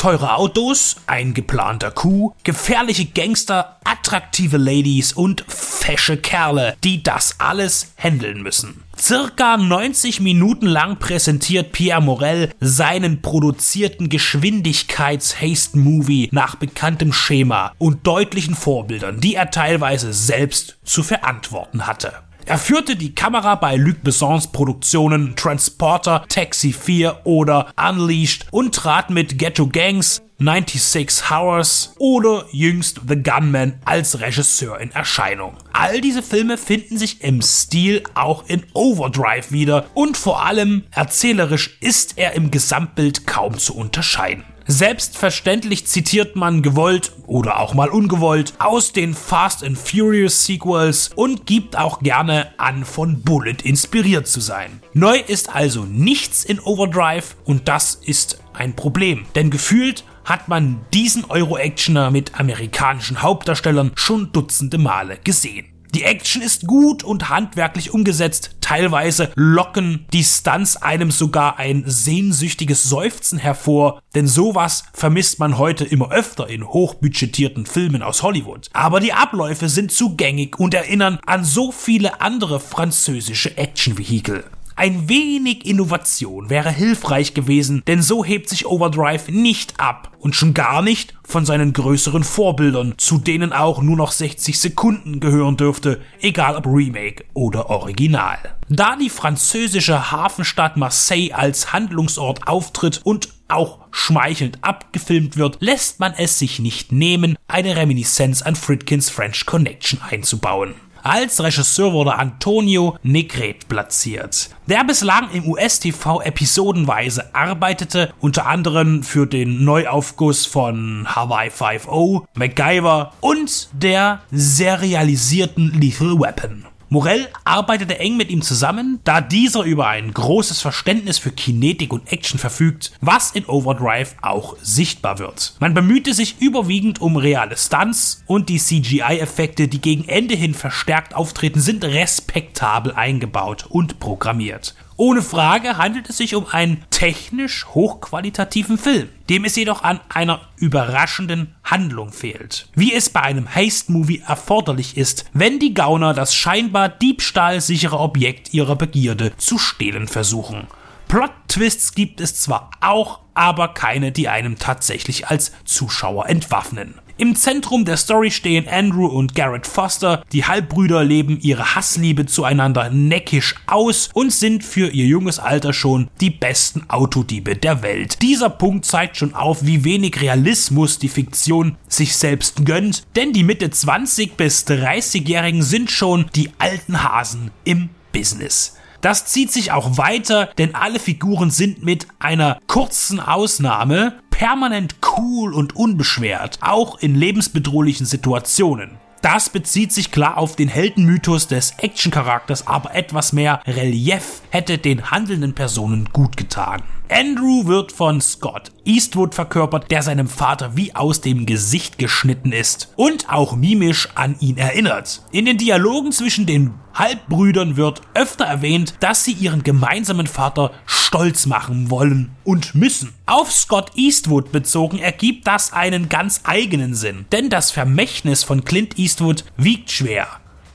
Teure Autos, ein geplanter Coup, gefährliche Gangster, attraktive Ladies und fesche Kerle, die das alles handeln müssen. Circa 90 Minuten lang präsentiert Pierre Morel seinen produzierten Geschwindigkeits-Haste-Movie nach bekanntem Schema und deutlichen Vorbildern, die er teilweise selbst zu verantworten hatte. Er führte die Kamera bei Luc Bessons Produktionen Transporter, Taxi 4 oder Unleashed und trat mit Ghetto Gangs, 96 Hours oder jüngst The Gunman als Regisseur in Erscheinung. All diese Filme finden sich im Stil auch in Overdrive wieder und vor allem erzählerisch ist er im Gesamtbild kaum zu unterscheiden. Selbstverständlich zitiert man gewollt oder auch mal ungewollt aus den Fast and Furious Sequels und gibt auch gerne an, von Bullet inspiriert zu sein. Neu ist also nichts in Overdrive und das ist ein Problem, denn gefühlt hat man diesen Euro-Actioner mit amerikanischen Hauptdarstellern schon dutzende Male gesehen. Die Action ist gut und handwerklich umgesetzt. Teilweise locken die Stunts einem sogar ein sehnsüchtiges Seufzen hervor, denn sowas vermisst man heute immer öfter in hochbudgetierten Filmen aus Hollywood. Aber die Abläufe sind zugängig und erinnern an so viele andere französische Actionvehikel. Ein wenig Innovation wäre hilfreich gewesen, denn so hebt sich Overdrive nicht ab und schon gar nicht von seinen größeren Vorbildern, zu denen auch nur noch 60 Sekunden gehören dürfte, egal ob Remake oder Original. Da die französische Hafenstadt Marseille als Handlungsort auftritt und auch schmeichelnd abgefilmt wird, lässt man es sich nicht nehmen, eine Reminiszenz an Fritkins French Connection einzubauen. Als Regisseur wurde Antonio Negret platziert, der bislang im US-TV episodenweise arbeitete, unter anderem für den Neuaufguss von Hawaii 5.0, MacGyver und der serialisierten Lethal Weapon. Morell arbeitete eng mit ihm zusammen, da dieser über ein großes Verständnis für Kinetik und Action verfügt, was in Overdrive auch sichtbar wird. Man bemühte sich überwiegend um reale Stunts und die CGI-Effekte, die gegen Ende hin verstärkt auftreten, sind respektabel eingebaut und programmiert. Ohne Frage handelt es sich um einen technisch hochqualitativen Film, dem es jedoch an einer überraschenden Handlung fehlt. Wie es bei einem Heist-Movie erforderlich ist, wenn die Gauner das scheinbar diebstahlsichere Objekt ihrer Begierde zu stehlen versuchen. Plot-Twists gibt es zwar auch, aber keine, die einem tatsächlich als Zuschauer entwaffnen. Im Zentrum der Story stehen Andrew und Garrett Foster. Die Halbbrüder leben ihre Hassliebe zueinander neckisch aus und sind für ihr junges Alter schon die besten Autodiebe der Welt. Dieser Punkt zeigt schon auf, wie wenig Realismus die Fiktion sich selbst gönnt, denn die Mitte 20 bis 30-Jährigen sind schon die alten Hasen im Business. Das zieht sich auch weiter, denn alle Figuren sind mit einer kurzen Ausnahme permanent cool und unbeschwert, auch in lebensbedrohlichen Situationen. Das bezieht sich klar auf den Heldenmythos des Actioncharakters, aber etwas mehr Relief hätte den handelnden Personen gut getan. Andrew wird von Scott Eastwood verkörpert, der seinem Vater wie aus dem Gesicht geschnitten ist und auch mimisch an ihn erinnert. In den Dialogen zwischen den Halbbrüdern wird öfter erwähnt, dass sie ihren gemeinsamen Vater stolz machen wollen und müssen. Auf Scott Eastwood bezogen ergibt das einen ganz eigenen Sinn, denn das Vermächtnis von Clint Eastwood wiegt schwer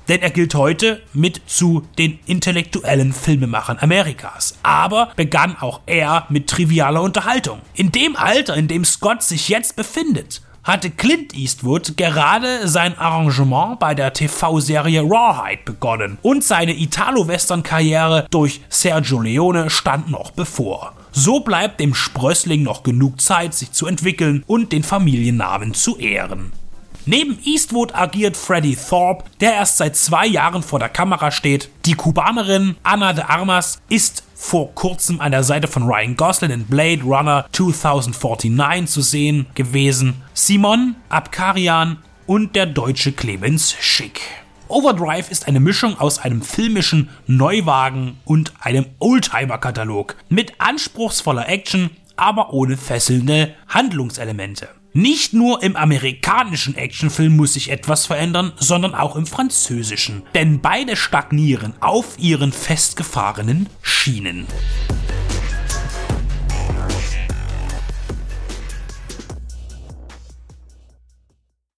denn er gilt heute mit zu den intellektuellen Filmemachern Amerikas. Aber begann auch er mit trivialer Unterhaltung. In dem Alter, in dem Scott sich jetzt befindet, hatte Clint Eastwood gerade sein Arrangement bei der TV-Serie Rawhide begonnen und seine Italo-Western-Karriere durch Sergio Leone stand noch bevor. So bleibt dem Sprössling noch genug Zeit, sich zu entwickeln und den Familiennamen zu ehren. Neben Eastwood agiert Freddie Thorpe, der erst seit zwei Jahren vor der Kamera steht. Die Kubanerin Ana de Armas ist vor kurzem an der Seite von Ryan Gosling in Blade Runner 2049 zu sehen gewesen. Simon Abkarian und der deutsche Clemens Schick. Overdrive ist eine Mischung aus einem filmischen Neuwagen und einem Oldtimer-Katalog mit anspruchsvoller Action, aber ohne fesselnde Handlungselemente. Nicht nur im amerikanischen Actionfilm muss sich etwas verändern, sondern auch im französischen. Denn beide stagnieren auf ihren festgefahrenen Schienen.